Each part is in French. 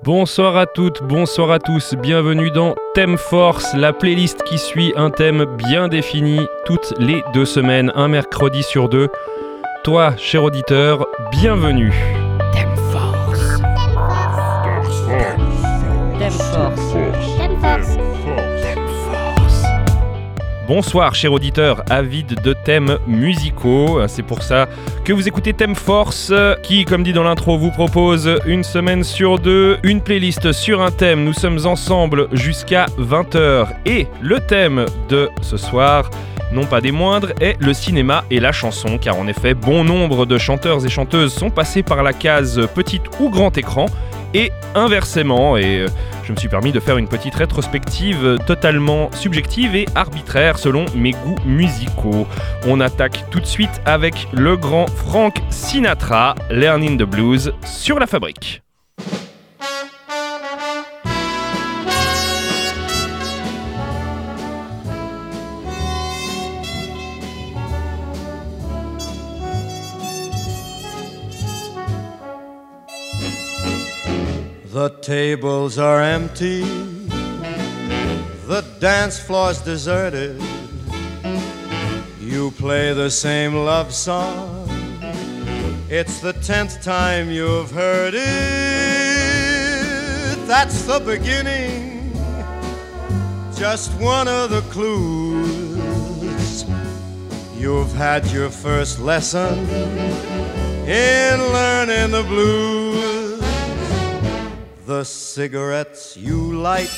Bonsoir à toutes, bonsoir à tous, bienvenue dans Thème Force, la playlist qui suit un thème bien défini toutes les deux semaines, un mercredi sur deux. Toi, cher auditeur, bienvenue. Bonsoir, cher auditeur, avide de thèmes musicaux. C'est pour ça que vous écoutez Thème Force, qui, comme dit dans l'intro, vous propose une semaine sur deux, une playlist sur un thème. Nous sommes ensemble jusqu'à 20h. Et le thème de ce soir, non pas des moindres, est le cinéma et la chanson, car en effet, bon nombre de chanteurs et chanteuses sont passés par la case petite ou grand écran, et inversement. Et euh, je me suis permis de faire une petite rétrospective totalement subjective et arbitraire selon mes goûts musicaux. On attaque tout de suite avec le grand Frank Sinatra, Learning the Blues, sur la fabrique. The tables are empty, the dance floor's deserted. You play the same love song, it's the tenth time you've heard it. That's the beginning, just one of the clues. You've had your first lesson in learning the blues. The cigarettes you light,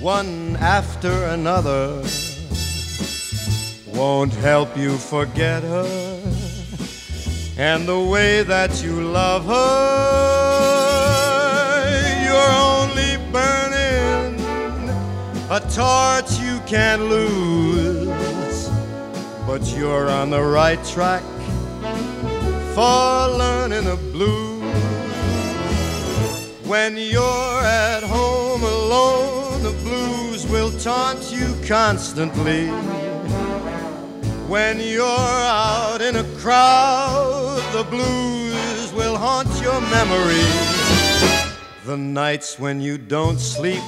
one after another, won't help you forget her. And the way that you love her, you're only burning a torch you can't lose. But you're on the right track for learning the blues. When you're at home alone, the blues will taunt you constantly. When you're out in a crowd, the blues will haunt your memory. The nights when you don't sleep,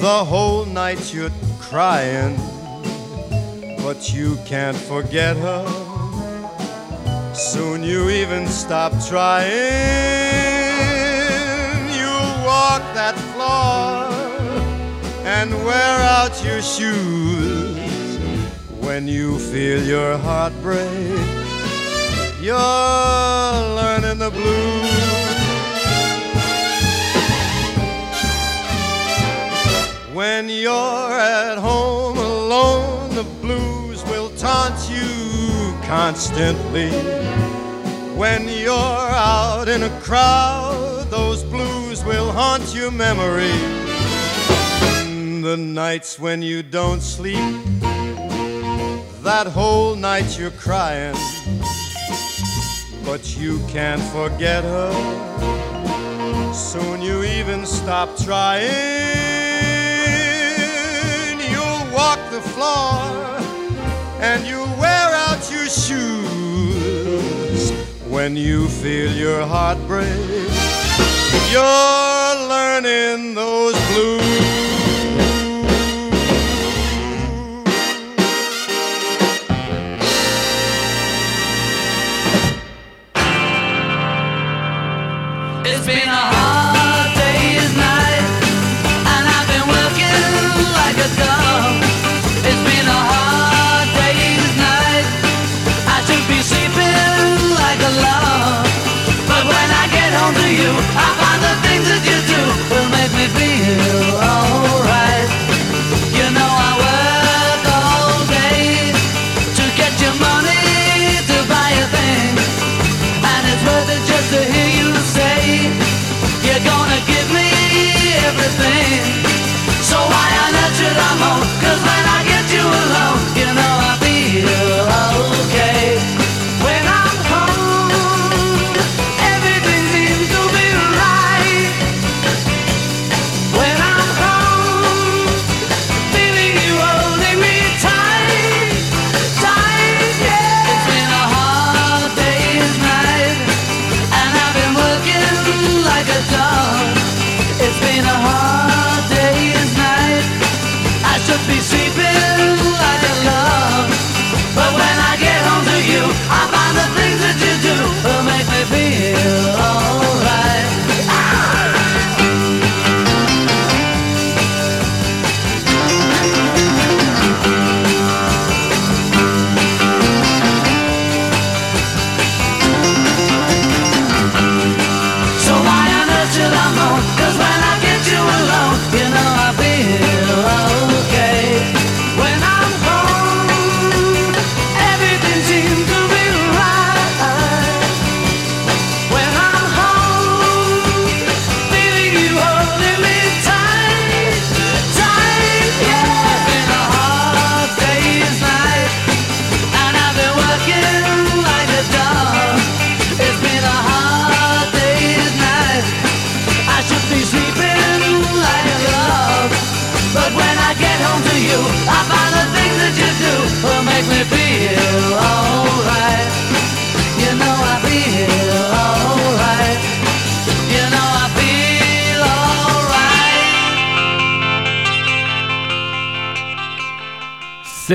the whole night you're crying, but you can't forget her. Soon you even stop trying that floor and wear out your shoes. When you feel your heart break, you're learning the blues. When you're at home alone, the blues will taunt you constantly. When you're out in a crowd, those blues will haunt your memory. The nights when you don't sleep, that whole night you're crying, but you can't forget her. Soon you even stop trying. You'll walk the floor and you'll wear out your shoes when you feel your heart break. You're learning those blues.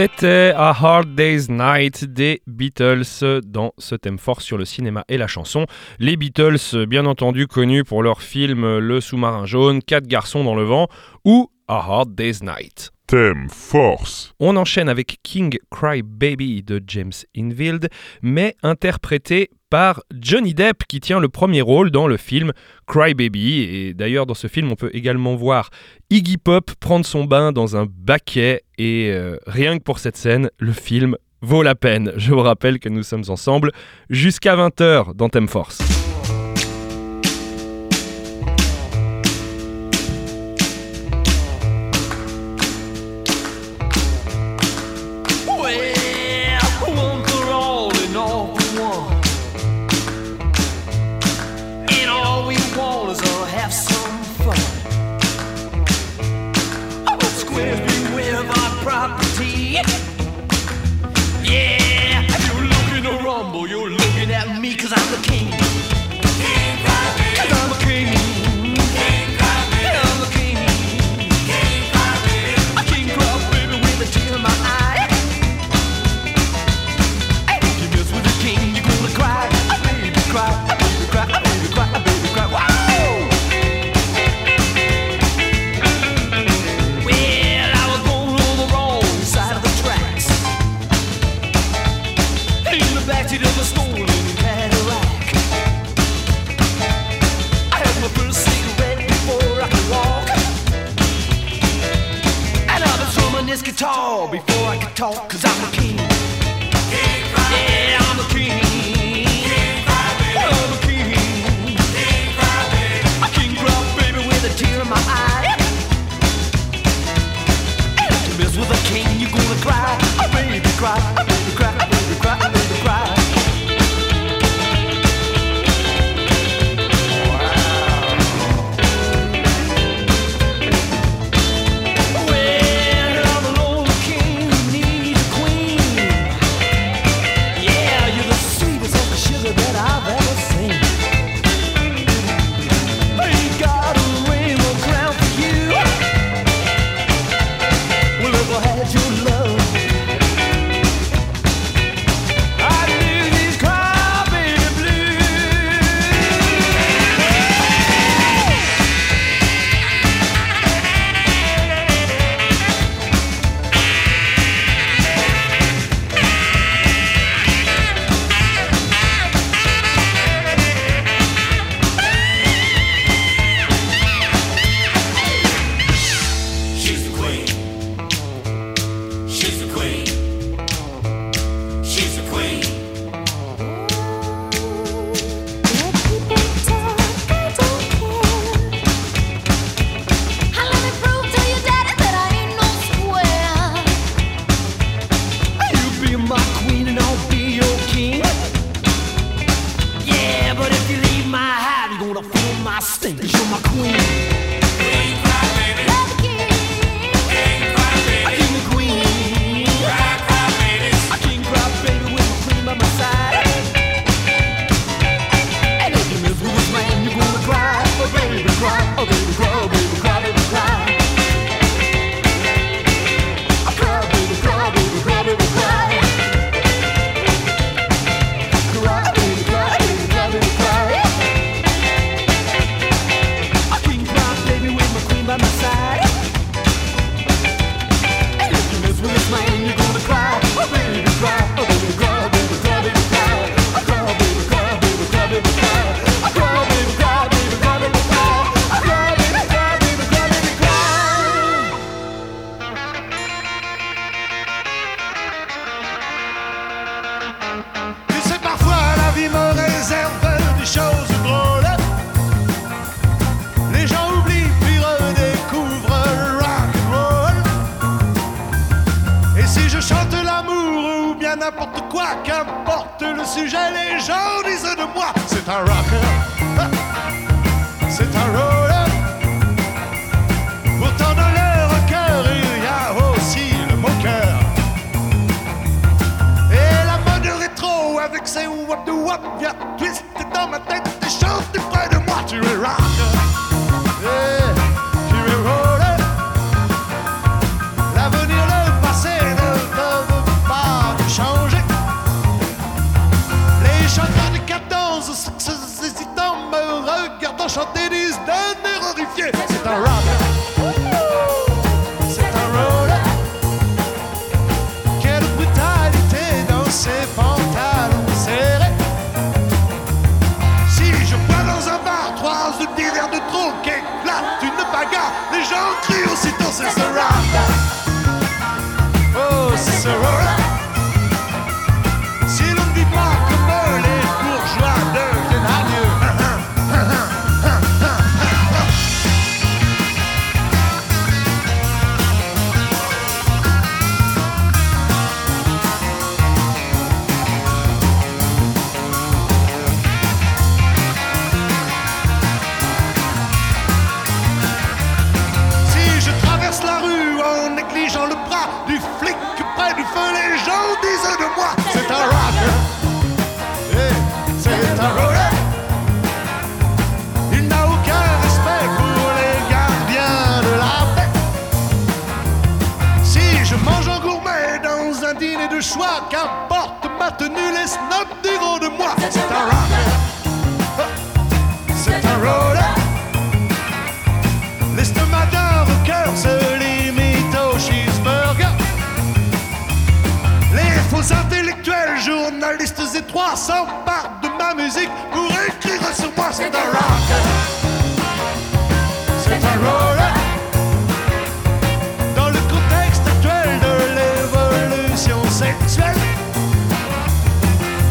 C'était A Hard Day's Night des Beatles dans ce thème fort sur le cinéma et la chanson. Les Beatles, bien entendu, connus pour leur film Le sous-marin jaune, Quatre garçons dans le vent ou A Hard Day's Night thème force. On enchaîne avec King Cry Baby de James Infield, mais interprété par Johnny Depp qui tient le premier rôle dans le film Cry Baby. Et d'ailleurs, dans ce film, on peut également voir Iggy Pop prendre son bain dans un baquet. Et euh, rien que pour cette scène, le film vaut la peine. Je vous rappelle que nous sommes ensemble jusqu'à 20h dans Thème Force.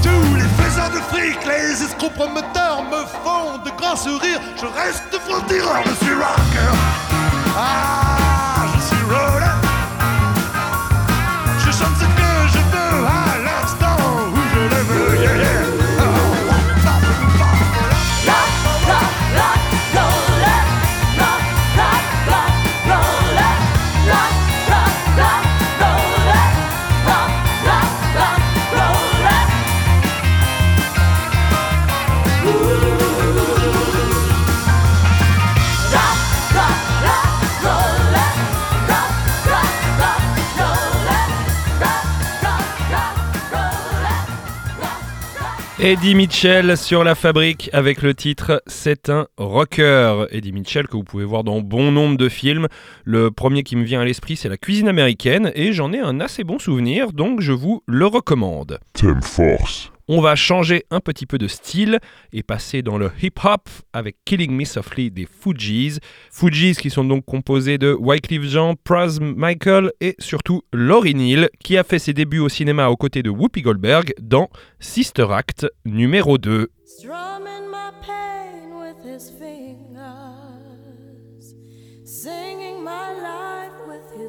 Tous les faiseurs de fric, les escrocs me font de grands sourires. Je reste franc-tireur, je suis rocker. Ah, Eddie Mitchell sur la fabrique avec le titre C'est un rocker. Eddie Mitchell que vous pouvez voir dans bon nombre de films. Le premier qui me vient à l'esprit c'est la cuisine américaine et j'en ai un assez bon souvenir donc je vous le recommande. On va changer un petit peu de style et passer dans le hip-hop avec Killing Me Softly des Fugees. Fugees qui sont donc composés de Wycliffe Jean, Praz Michael et surtout Laurie Neal qui a fait ses débuts au cinéma aux côtés de Whoopi Goldberg dans Sister Act numéro 2. strumming my pain with his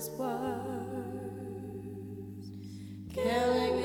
fingers,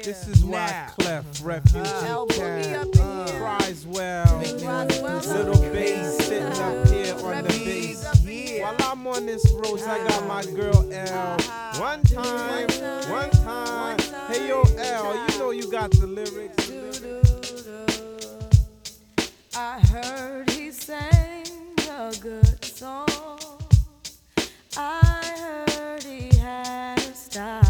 yeah. this is why Now. Clef Refugee Al, put me Cat up in cries well. Roswell, Little bass sitting up uh-huh. here on the bass. While I'm on this road, I got my uh-huh. girl L. Uh-huh. One time, one time. Hey yo, L, you know you got the lyrics. I heard he sang a good song. I heard he had a style.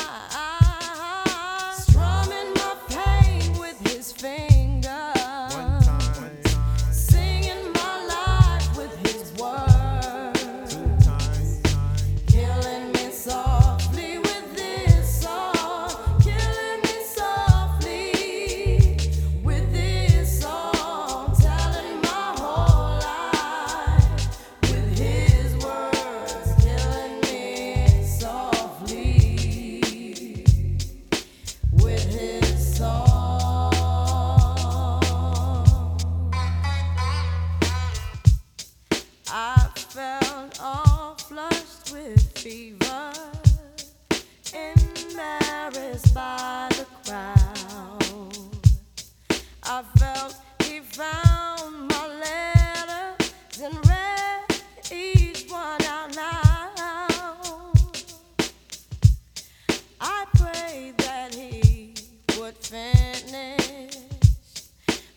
finish,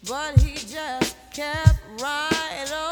but he just kept right on.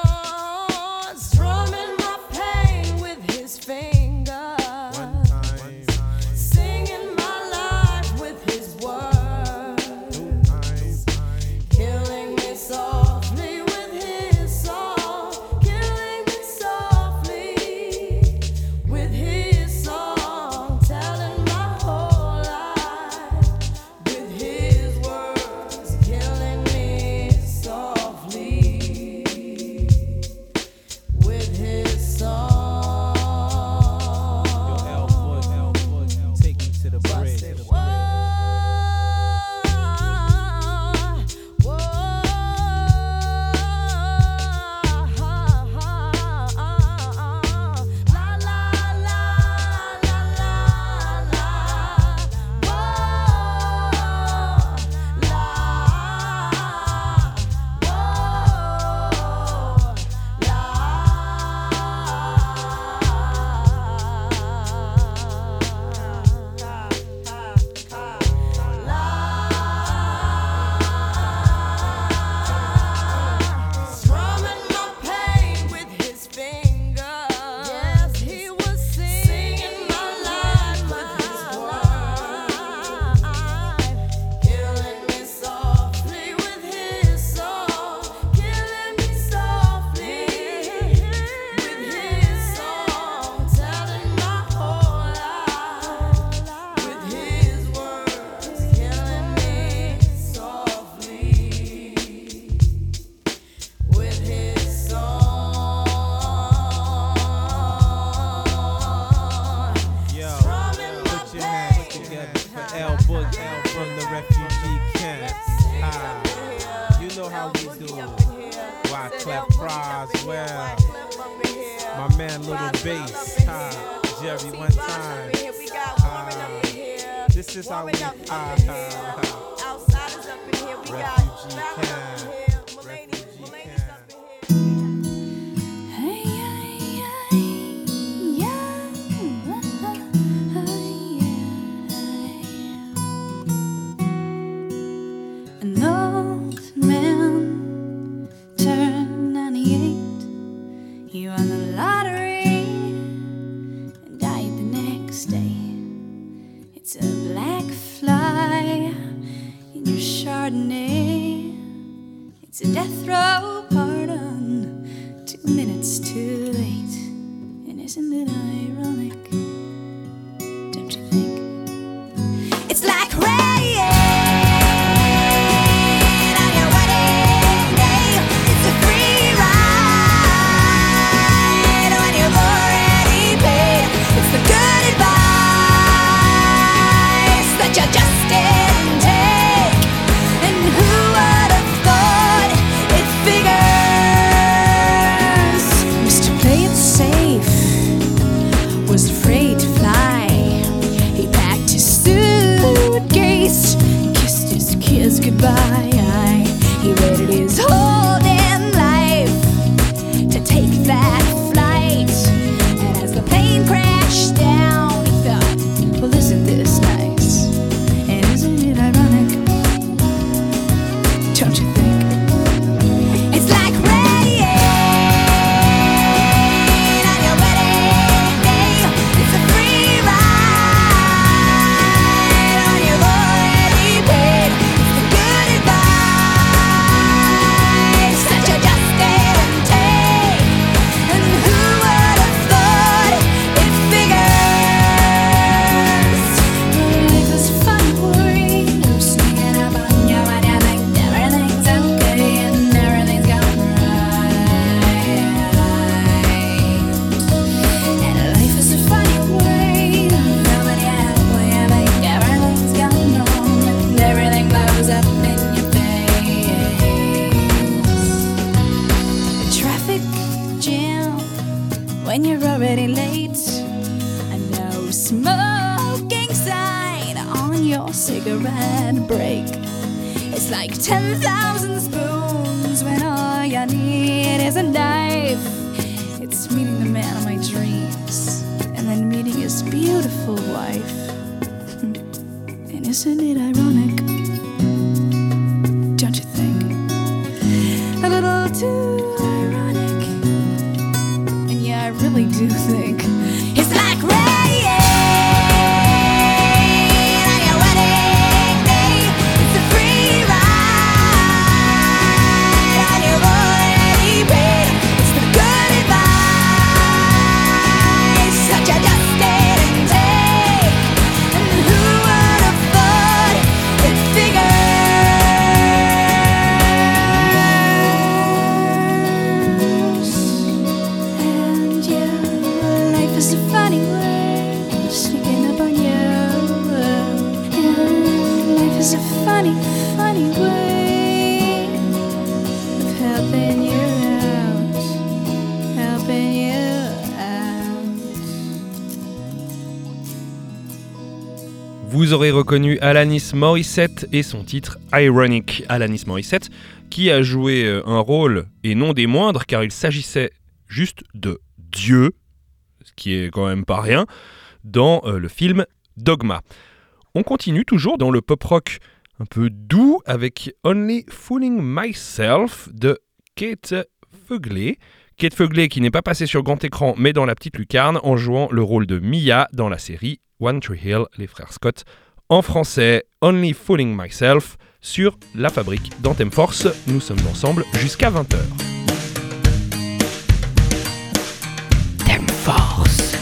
bass. time. Jerry, one time. Ah, this is our we. Ah, ah, ah. Refugee camp. Vous reconnu Alanis Morissette et son titre Ironic. Alanis Morissette qui a joué euh, un rôle, et non des moindres, car il s'agissait juste de Dieu, ce qui est quand même pas rien, dans euh, le film Dogma. On continue toujours dans le pop-rock un peu doux avec Only Fooling Myself de Kate Feuglé. Kate Feuglé qui n'est pas passée sur grand écran mais dans la petite lucarne en jouant le rôle de Mia dans la série One Tree Hill, les frères Scott. En français, Only Fooling Myself sur La Fabrique d'Anthem Force. Nous sommes ensemble jusqu'à 20h. Thème Force.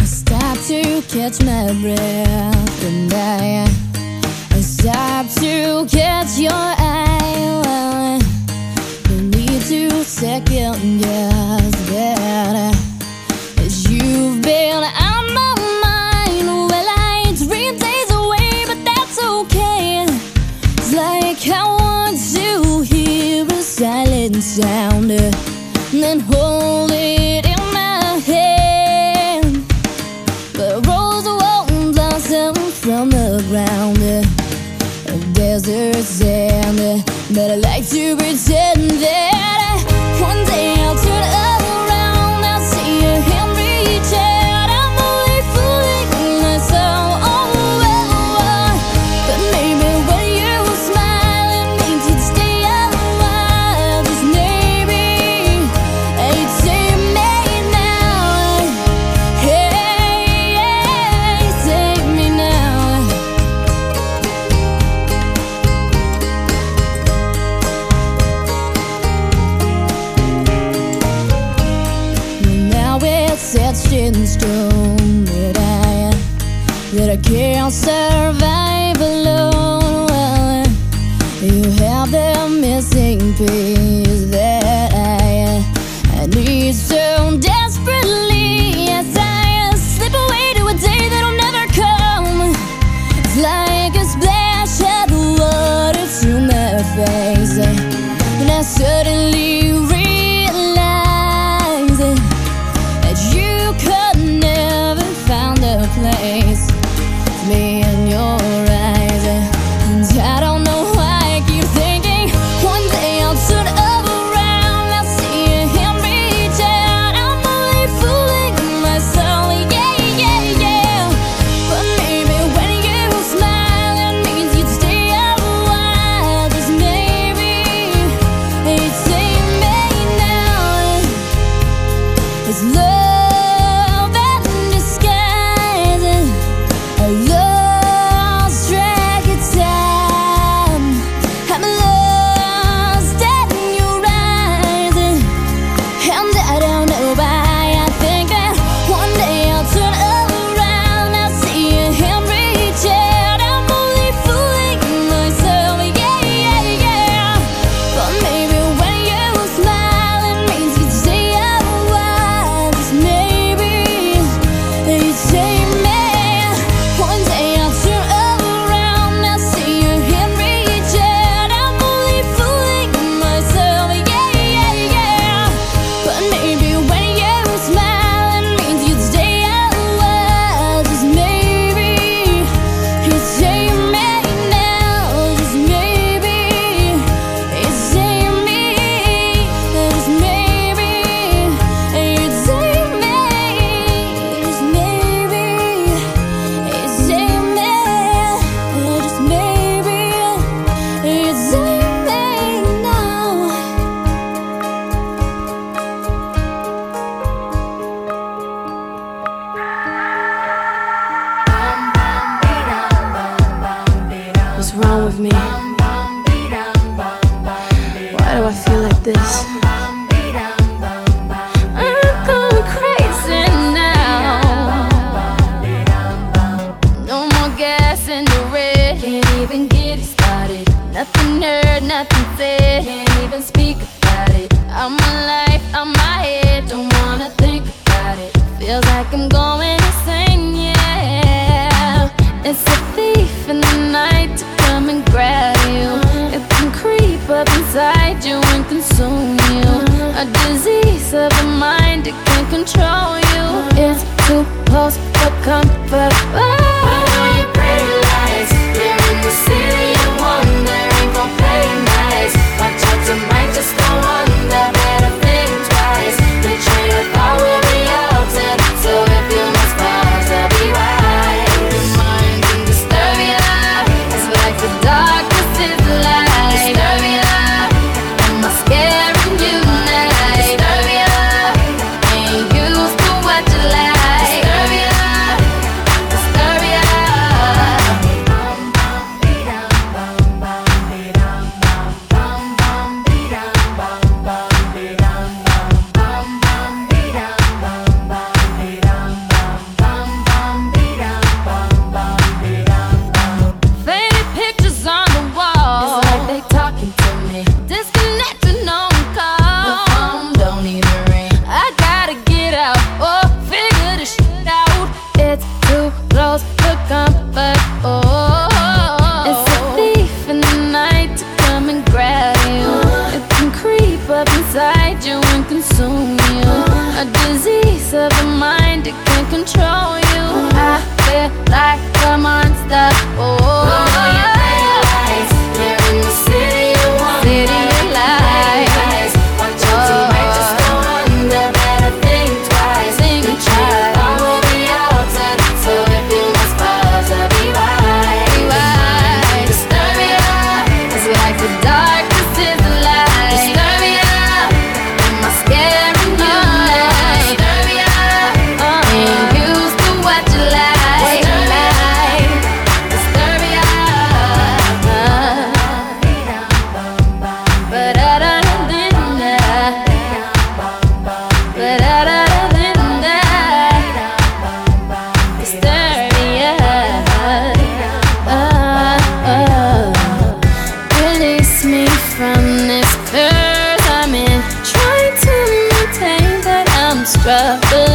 I stop to catch my breath and I, I stop to catch your eye. No need to second guess that silent sound and then hold it in my hand. But rose won't blossom from the ground. A desert sand. But I like to pretend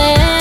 yeah.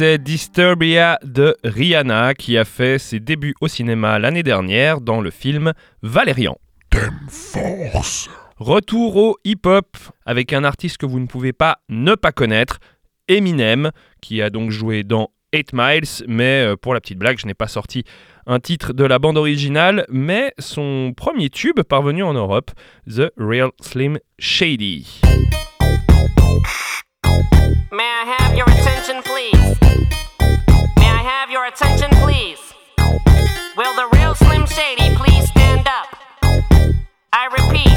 C'était Disturbia de Rihanna qui a fait ses débuts au cinéma l'année dernière dans le film Valérian. Retour au hip-hop avec un artiste que vous ne pouvez pas ne pas connaître, Eminem, qui a donc joué dans 8 Miles, mais euh, pour la petite blague, je n'ai pas sorti un titre de la bande originale, mais son premier tube parvenu en Europe, The Real Slim Shady. May I have your attention, please? I have your attention, please? Will the real Slim Shady please stand up? I repeat,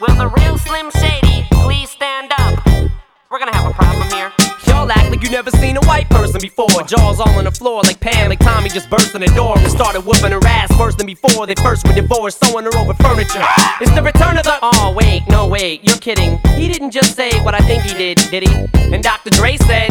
will the real Slim Shady please stand up? We're gonna have a problem here. Y'all act like you never seen a white person before. Jaws all on the floor like Pam, like Tommy just burst in the door and started whooping her ass worse than before. They first were divorced, sewing her over furniture. It's the return of the. Oh wait, no wait, you're kidding. He didn't just say what I think he did, did he? And Dr. Dre said.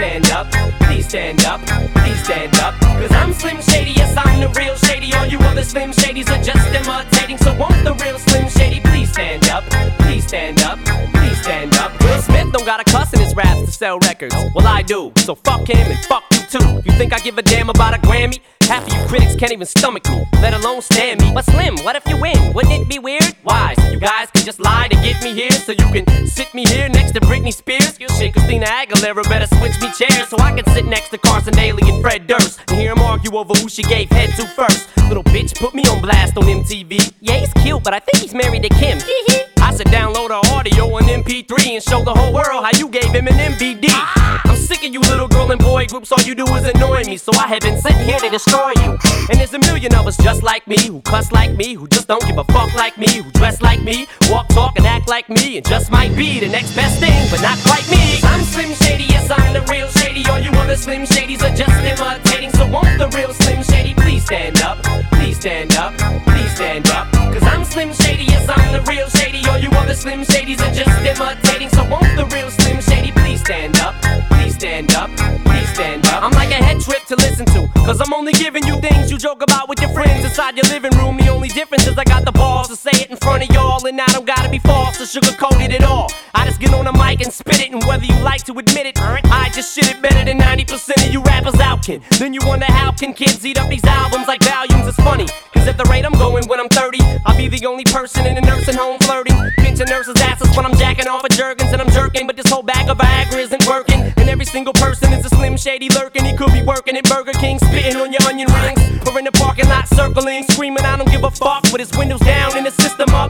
stand up? Please stand up, please stand up. Cause I'm Slim Shady, yes, I'm the real Shady. All you other Slim Shadys are just imitating. So won't the real Slim Shady please stand up? Please stand up, please stand up. Will Smith don't got a cuss in his raps to sell records. Well, I do. So fuck him and fuck you too. You think I give a damn about a Grammy? Half of you critics can't even stomach me, let alone stand me. But Slim, what if you win? Wouldn't it be weird? Why? So you guys can just lie to get me here, so you can sit me here next to Britney Spears. Shit, Christina Aguilera better switch me chairs so I can sit next to Carson Daly and Fred Durst and hear them argue over who she gave head to first. Little bitch put me on blast on MTV. Yeah, he's cute, but I think he's married to Kim. I should download her audio on MP3 and show the whole world how you gave him an MVD. Ah! I'm sick of you little girl and boy groups, all you do is annoy me, so I have been sitting here to destroy you. And there's a million of us just like me, who cuss like me, who just don't give a fuck like me, who dress like me, walk, talk, and act like me, and just might be the next best thing, but not quite me. I'm Slim Shady, yes, I'm the real Shady. All you other Slim Shadys are just imitating, so won't the real Slim Shady please stand up? Please stand up, please stand up. Cause I'm Slim Shady, yes, I'm the real Shady. All you other Slim Shadys are just imitating, so won't the real Slim Shady please stand up? Please stand up, please stand up. I'm like a head trip to listen to, cause I'm only giving you things you joke about with your friends inside your living room. The only difference is I got the balls to say it in front of y'all, and I don't gotta be false or sugarcoat it at all. I just get on the mic and spit it, and whether you like to admit it, I just shit it better than 90% of you rappers out can. Then you wonder how can kids eat up these albums like volumes? It's funny, cause at the rate I'm going when I'm 30, I'll be the only person in a nursing home flirting. Pinching nurses' asses when I'm jacking off of Jergens and I'm jerking, but this whole bag of Viagra isn't working. And every single person is a slim shady lurking. He could be working at Burger King, spitting on your onion rings, or in the parking lot circling, screaming, I don't give a fuck, with his windows down and his system up.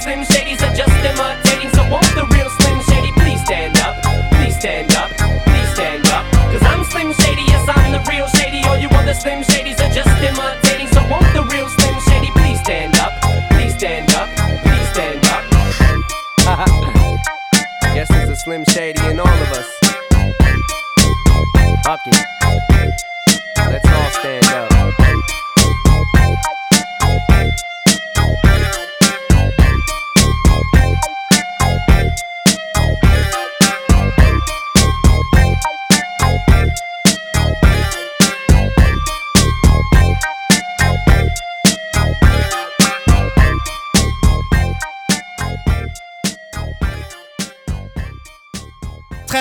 Slim Shadys are just imitating. So won't the real Slim Shady please stand up? Please stand up, please stand up. Cause I'm Slim Shady, yes, I'm the real shady. All you other Slim Shadys are just imitating. So won't the real Slim Shady please stand up? Please stand up, please stand up. Guess there's a Slim Shady in all of us. Fuck. Let's all stand up.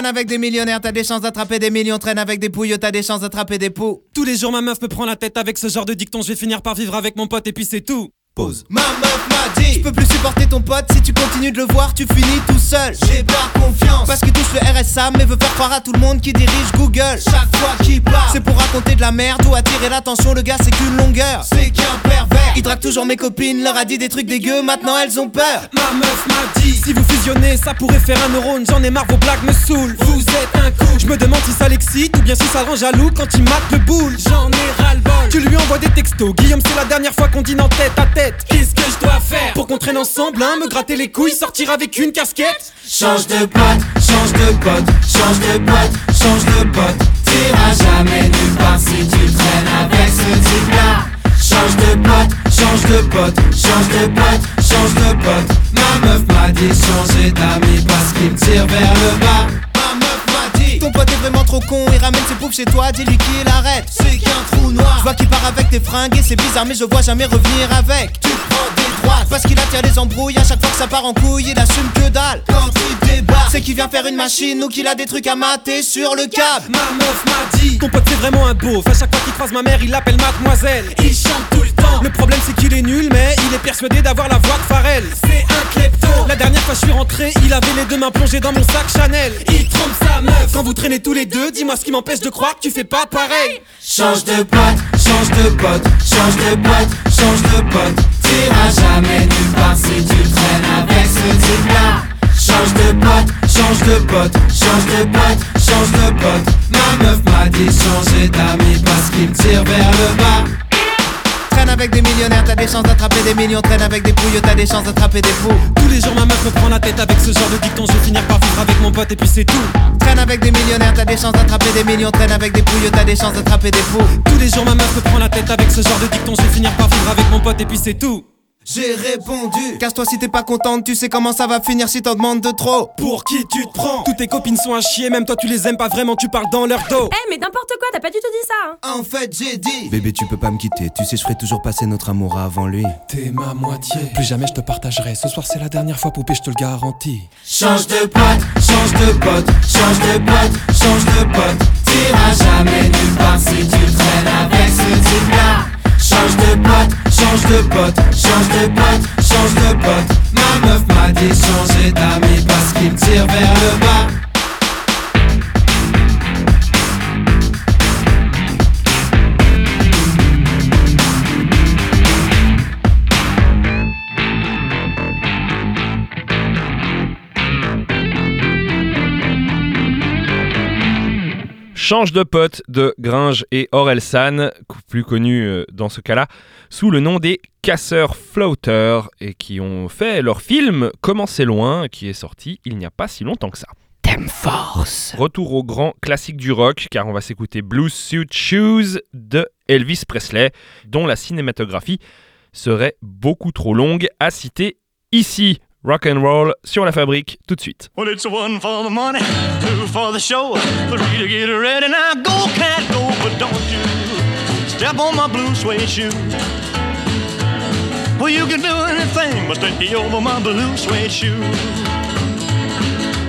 Avec des millionnaires, t'as des chances d'attraper des millions. Traîne avec des pouilles, t'as des chances d'attraper des poux. Tous les jours, ma meuf me prend la tête avec ce genre de dicton. Je vais finir par vivre avec mon pote et puis c'est tout. Pause. Ma meuf m'a dit Je peux plus supporter ton pote Si tu continues de le voir tu finis tout seul J'ai pas confiance Parce qu'il touche le RSA Mais veut faire croire à tout le monde qui dirige Google Chaque fois qu'il parle C'est pour raconter de la merde Ou attirer l'attention Le gars c'est qu'une longueur C'est qu'un pervers Il drague toujours mes copines Leur a dit des trucs dégueux Maintenant elles ont peur Ma meuf m'a dit Si vous fusionnez, ça pourrait faire un neurone. J'en ai marre, vos blagues me saoulent. Vous êtes un coup. Je me demande si ça l'excite ou bien si ça le rend jaloux quand il mate le boule. J'en ai ras le bol. Tu lui envoies des textos. Guillaume, c'est la dernière fois qu'on dîne en tête à tête. Qu'est-ce que je dois faire Pour qu'on traîne ensemble, hein, me gratter les couilles, sortir avec une casquette? Change de pote, change de pote, change de pote, change de pote. T'iras jamais nulle part si tu traînes avec ce type-là. Change de pote, change de pote, change de pote. Ma meuf m'a dit changer d'amis parce qu'il tire vers le bas. Ton pote est vraiment trop con, il ramène ses poupes chez toi, dis-lui qu'il arrête. C'est qu'un trou noir. Je vois qu'il part avec tes fringues et c'est bizarre, mais je vois jamais revenir avec. Tu prends des droites parce qu'il attire les embrouilles. À chaque fois que ça part en couille, il assume que dalle. Quand il débarque, c'est qu'il vient faire une machine ou qu'il a des trucs à mater sur le câble. Ma meuf m'a dit Ton pote c'est vraiment un beauf À chaque fois qu'il croise ma mère il l'appelle mademoiselle Il chante tout le temps Le problème c'est qu'il est nul mais il est persuadé d'avoir la voix de Pharrell C'est un klepto La dernière fois je suis rentré il avait les deux mains plongées dans mon sac Chanel Il Vous traînez tous les deux dis-moi ce qui m'empêche de croire que tu fais pas pareil Change de pote, change de pote, change de pote, change de pote. T'iras jamais nulle part si tu traînes avec ce type-là. Change de pote, change de pote, change de pote, change de pote. Ma meuf m'a dit changer d'amis parce qu'il tire vers le bas. Traîne avec des millionnaires, t'as des chances d'attraper des millions. Traîne avec des pouilles, t'as des chances d'attraper des fous. Tous les jours ma meuf me prend la tête avec ce genre de dicton Je vais finir par vivre avec mon pote et puis c'est tout Traîne avec des millionnaires, t'as des chances d'attraper des millions. Traîne avec des pouilles, t'as des chances d'attraper des fous. Tous les jours ma meuf me prend la tête avec ce genre de dicton Je vais finir par vivre avec mon pote et puis c'est tout J'ai répondu. Casse-toi si t'es pas contente, tu sais comment ça va finir si t'en demandes de trop. Pour qui tu te prends? Toutes tes copines sont à chier Même toi tu les aimes pas vraiment Tu parles dans leur dos. Eh, mais n'importe quoi, t'as pas du tout dit ça. hein. En fait j'ai dit. Bébé tu peux pas me quitter, tu sais je ferai toujours passer notre amour avant lui. T'es ma moitié. Plus jamais je te partagerai. Ce soir c'est la dernière fois poupée je te le garantis. Change de pote, change de pote, change de pote, change de pote. T'iras jamais nulle part si tu traînes avec ce type-là Change de pote, change de pote, change de pote, change de pote. Ma meuf m'a dit changer d'amis parce qu'il tire vers le bas Change de pote de Gringe et Orelsan, plus connus euh, dans ce cas-là, sous le nom des Casseurs Floaters, et qui ont fait leur film Comment c'est loin, qui est sorti il n'y a pas si longtemps que ça. Thème Force. Retour au grand classique du rock, car on va s'écouter Blue Suit Shoes de Elvis Presley, dont la cinématographie serait beaucoup trop longue à citer ici. Rock and roll sur la fabrique tout de suite. Well, it's one for the money, two for the show, three to get ready. Now go, cat, go, but don't you step on my blue suede shoe. Well, you can do anything but stay over my blue suede shoe.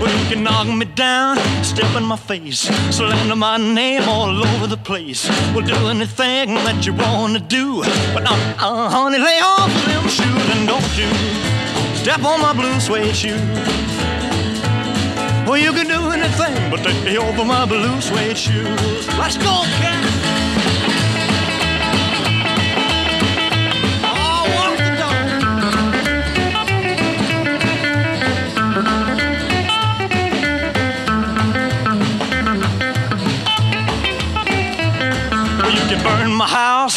Well, you can knock me down, step in my face, slander my name all over the place. Well, do anything that you wanna do, but uh, uh, honey, lay off them shoes and don't you step on my blue suede shoe. Well, you can do anything but take over my blue suede shoes. Let's go, cat. Oh, burn my house,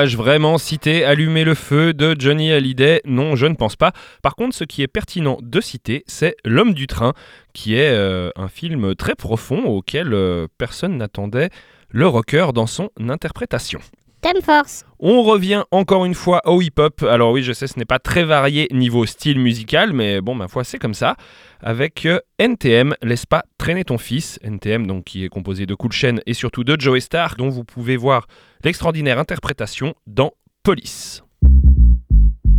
Dois-je vraiment citer Allumer le feu de Johnny Hallyday Non, je ne pense pas. Par contre, ce qui est pertinent de citer, c'est L'homme du train, qui est euh, un film très profond auquel euh, personne n'attendait le rocker dans son interprétation. Thème Force. On revient encore une fois au hip-hop. Alors oui, je sais, ce n'est pas très varié niveau style musical, mais bon, ma foi, c'est comme ça. Avec euh, NTM, Laisse pas traîner ton fils. NTM, donc, qui est composé de Cool Chain et surtout de Joey Stark, dont vous pouvez voir l'extraordinaire interprétation dans Police.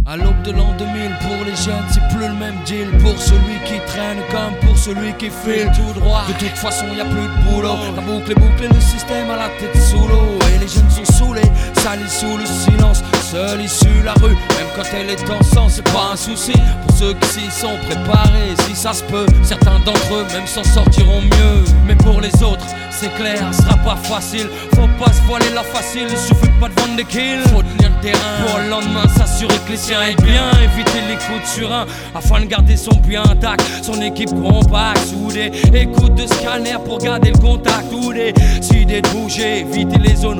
À l'aube de l'an 2000, pour les jeunes, c'est plus le même deal. Pour celui qui traîne comme pour celui qui file tout droit. De toute façon, y a plus de boulot. La boucle est bouclée, le système à la tête sous l'eau. Les jeunes sont saoulés, salis sous le silence. Seule issue la rue, même quand elle est en sang, c'est pas un souci. Pour ceux qui s'y sont préparés, si ça se peut, certains d'entre eux même s'en sortiront mieux. Mais pour les autres, c'est clair, ce sera pas facile. Faut pas se voiler la facile, il suffit pas de vendre des kills. Faut tenir le terrain pour le lendemain s'assurer que les siens aient bien. Éviter les coups de surin afin de garder son bien intact. Son équipe compacte, soudée. Écoute de scanner pour garder le contact. Ou des idées de bouger, éviter les zones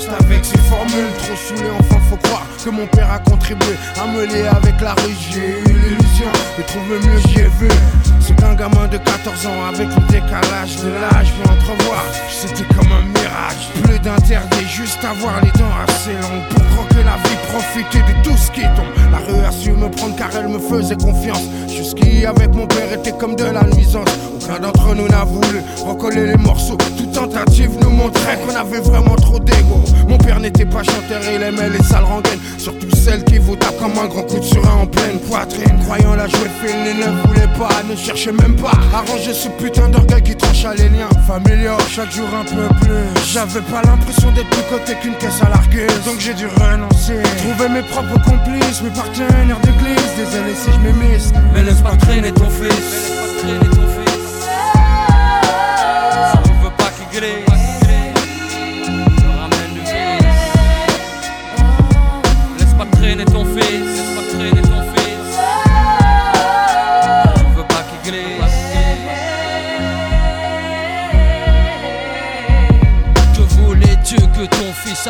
C'est avec ces formules trop saoulées enfin faut croire que mon père a contribué à me lier avec la rue J'ai eu l'illusion de trouver mieux j'y ai vu C'est qu'un gamin de 14 ans avec le décalage de l'âge peut entrevoir C'était comme un mirage. Plus d'interdit juste avoir les dents assez longues. Pour croquer la vie profiter de tout ce qui tombe. La rue a su me prendre car elle me faisait confiance. Jusqu'ici avec mon père était comme de la nuisance. Aucun d'entre nous n'a voulu recoller les morceaux. Toute tentative nous montrait qu'on avait vraiment trop d'ego. Mon père n'était pas chanteur, il aimait les sales rengaines. Surtout celles qui vous tapent comme un grand coup de surin en pleine poitrine. Croyant la jouer fine, il ne voulait pas, ne cherchait même pas à ranger ce putain d'orgueil qui trancha les liens familiaux. Chaque jour un peu plus. J'avais pas l'impression d'être plus côté qu'une caisse à largueuse Donc j'ai dû renoncer. Trouver mes propres complices, mes partenaires d'église. Désolé si je m'émisse. Mais laisse pas traîner ton fils. Laisse pas traîner ton fils.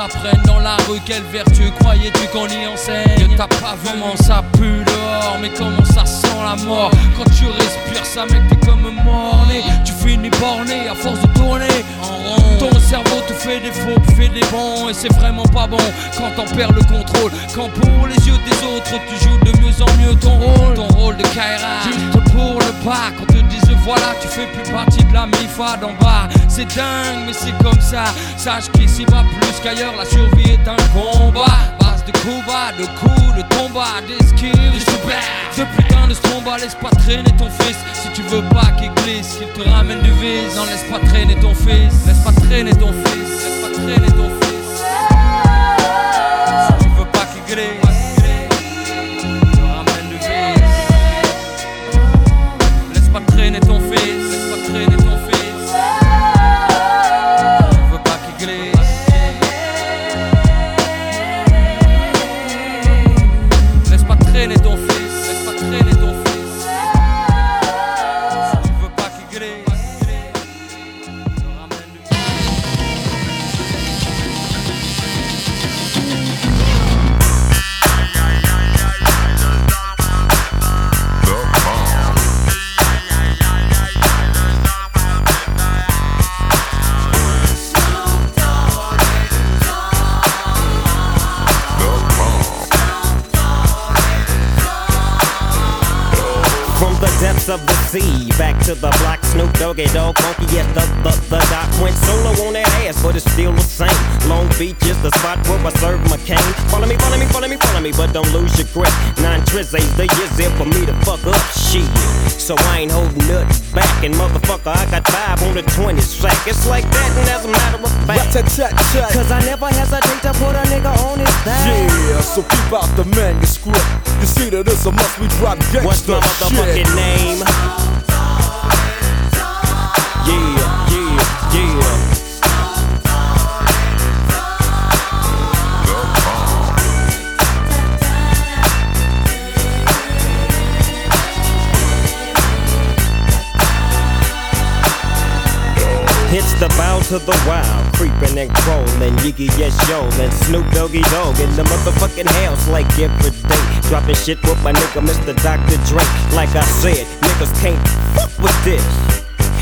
t'apprennent dans la quelle vertu croyais-tu qu'on y enseigne T'as pas vu. Comment ça pue dehors, mais comment ça sent la mort Quand tu respires ça mec t'es comme morné Tu finis borné à force de tourner en rond. Ton cerveau te fait des faux, fait des bons Et c'est vraiment pas bon quand t'en perds le contrôle. Quand pour les yeux des autres tu joues de mieux en mieux ton rôle. Ton rôle de Kaira. Juste pour le bas Quand te disent voilà tu fais plus partie de la MIFA d'en bas. C'est dingue mais c'est comme ça. Sache qu'ici va plus qu'ailleurs La survie est un combat. Base de coups bas, de coups, de combat D'esquive, de super. Ce putain de stromba. Laisse pas traîner ton fils. Si tu veux pas qu'il glisse, qu'il te ramène du vice. Non laisse pas traîner ton fils. Laisse pas traîner ton Like I said, niggas can't fuck with this.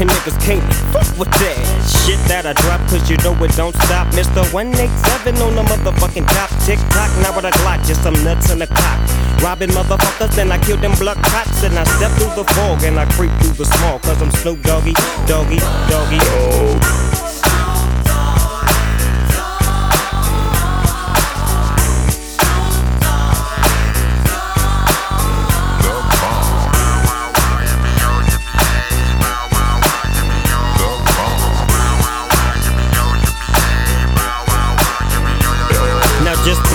And niggas can't fuck with that shit that I drop, cause you know it don't stop. Mr. 187 on the motherfucking top. Tick tock, now with a Glock, just some nuts in the cock. Robbing motherfuckers, then I kill them blood cops. And I step through the fog and I creep through the small, cause I'm Snoop Doggy, Doggy, Doggy. Oh.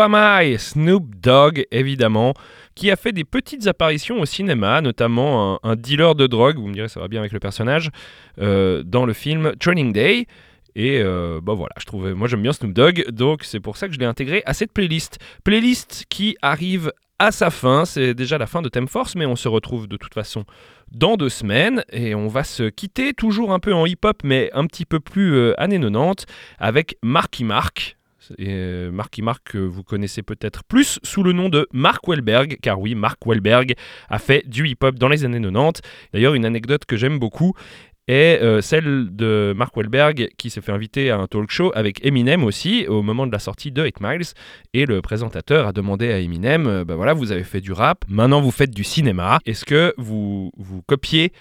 Am I? Snoop Dogg, évidemment, qui a fait des petites apparitions au cinéma, notamment un, un dealer de drogue, vous me direz ça va bien avec le personnage, euh, dans le film Training Day. Et euh, bah voilà, je trouvais, moi j'aime bien Snoop Dogg, donc c'est pour ça que je l'ai intégré à cette playlist. Playlist qui arrive à sa fin, c'est déjà la fin de Thème Force, mais on se retrouve de toute façon dans deux semaines et on va se quitter toujours un peu en hip-hop, mais un petit peu plus euh, années 90 avec Marky Mark. Et euh, Marky Mark que vous connaissez peut-être plus sous le nom de Mark Wahlberg, car oui, Mark Wahlberg a fait du hip-hop dans les années 90. D'ailleurs, une anecdote que j'aime beaucoup est euh, celle de Mark Wahlberg qui s'est fait inviter à un talk show avec Eminem aussi au moment de la sortie de 8 Miles et le présentateur a demandé à Eminem euh, bah voilà vous avez fait du rap maintenant vous faites du cinéma est-ce que vous vous copiez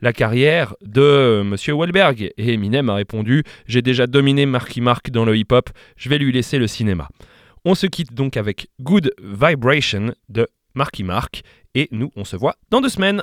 la carrière de euh, Monsieur Wahlberg. Et Eminem a répondu j'ai déjà dominé Marky Mark dans le hip-hop je vais lui laisser le cinéma on se quitte donc avec Good Vibration de Marky Mark. Et nous on se voit dans deux semaines.